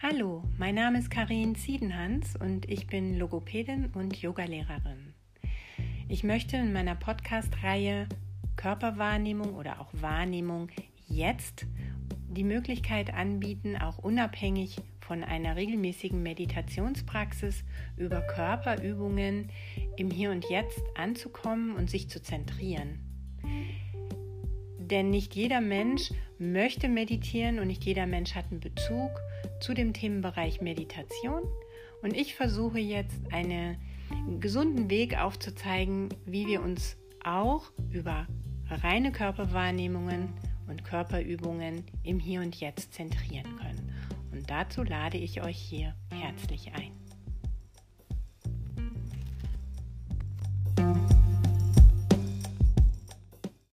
Hallo, mein Name ist Karin Ziedenhans und ich bin Logopädin und Yogalehrerin. Ich möchte in meiner Podcast-Reihe Körperwahrnehmung oder auch Wahrnehmung jetzt die Möglichkeit anbieten, auch unabhängig von einer regelmäßigen Meditationspraxis über Körperübungen im Hier und Jetzt anzukommen und sich zu zentrieren. Denn nicht jeder Mensch möchte meditieren und nicht jeder Mensch hat einen Bezug zu dem Themenbereich Meditation. Und ich versuche jetzt einen gesunden Weg aufzuzeigen, wie wir uns auch über reine Körperwahrnehmungen und Körperübungen im Hier und Jetzt zentrieren können. Und dazu lade ich euch hier herzlich ein.